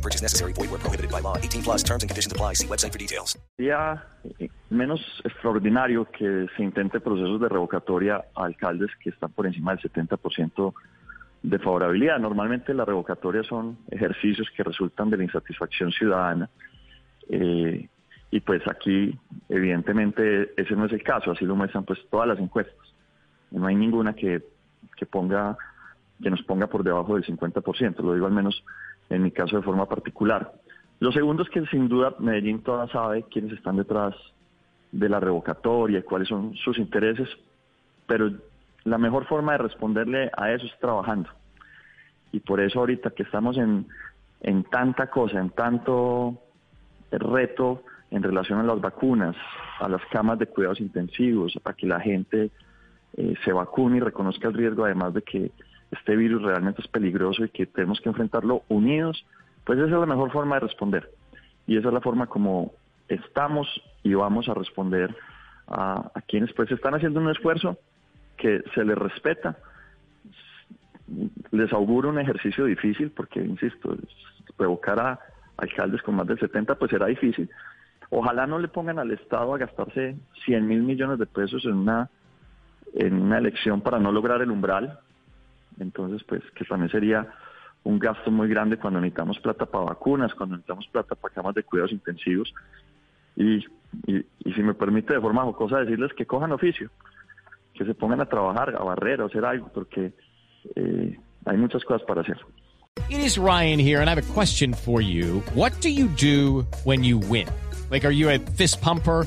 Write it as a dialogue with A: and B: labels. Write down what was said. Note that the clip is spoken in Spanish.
A: Purchase necessary. Void where prohibited by law. 18 plus terms and conditions apply. See website for details.
B: Sería menos extraordinario que se intente procesos de revocatoria a alcaldes que están por encima del 70% de favorabilidad. Normalmente las revocatorias son ejercicios que resultan de la insatisfacción ciudadana. eh, y pues aquí, evidentemente, ese no es el caso. Así lo muestran pues todas las encuestas. No hay ninguna que, que ponga que nos ponga por debajo del 50%, lo digo al menos en mi caso de forma particular. Lo segundo es que sin duda Medellín toda sabe quiénes están detrás de la revocatoria, cuáles son sus intereses, pero la mejor forma de responderle a eso es trabajando. Y por eso ahorita que estamos en, en tanta cosa, en tanto reto en relación a las vacunas, a las camas de cuidados intensivos, a que la gente eh, se vacune y reconozca el riesgo, además de que este virus realmente es peligroso y que tenemos que enfrentarlo unidos, pues esa es la mejor forma de responder. Y esa es la forma como estamos y vamos a responder a, quienes pues están haciendo un esfuerzo que se les respeta. Les auguro un ejercicio difícil porque, insisto, revocar a alcaldes con más del 70 pues será difícil. Ojalá no le pongan al Estado a gastarse 100 mil millones de pesos en una, en una elección para no lograr el umbral. Entonces, pues que también sería un gasto muy grande cuando necesitamos plata para vacunas, cuando necesitamos plata para camas de cuidados intensivos. Y, y, y si me permite de forma jocosa decirles que cojan oficio, que se pongan a trabajar, a barrer, a hacer algo, porque eh, hay muchas cosas para hacer.
C: It is Ryan here, and I have a question for you. What do you do when you win? Like, are you a fist pumper?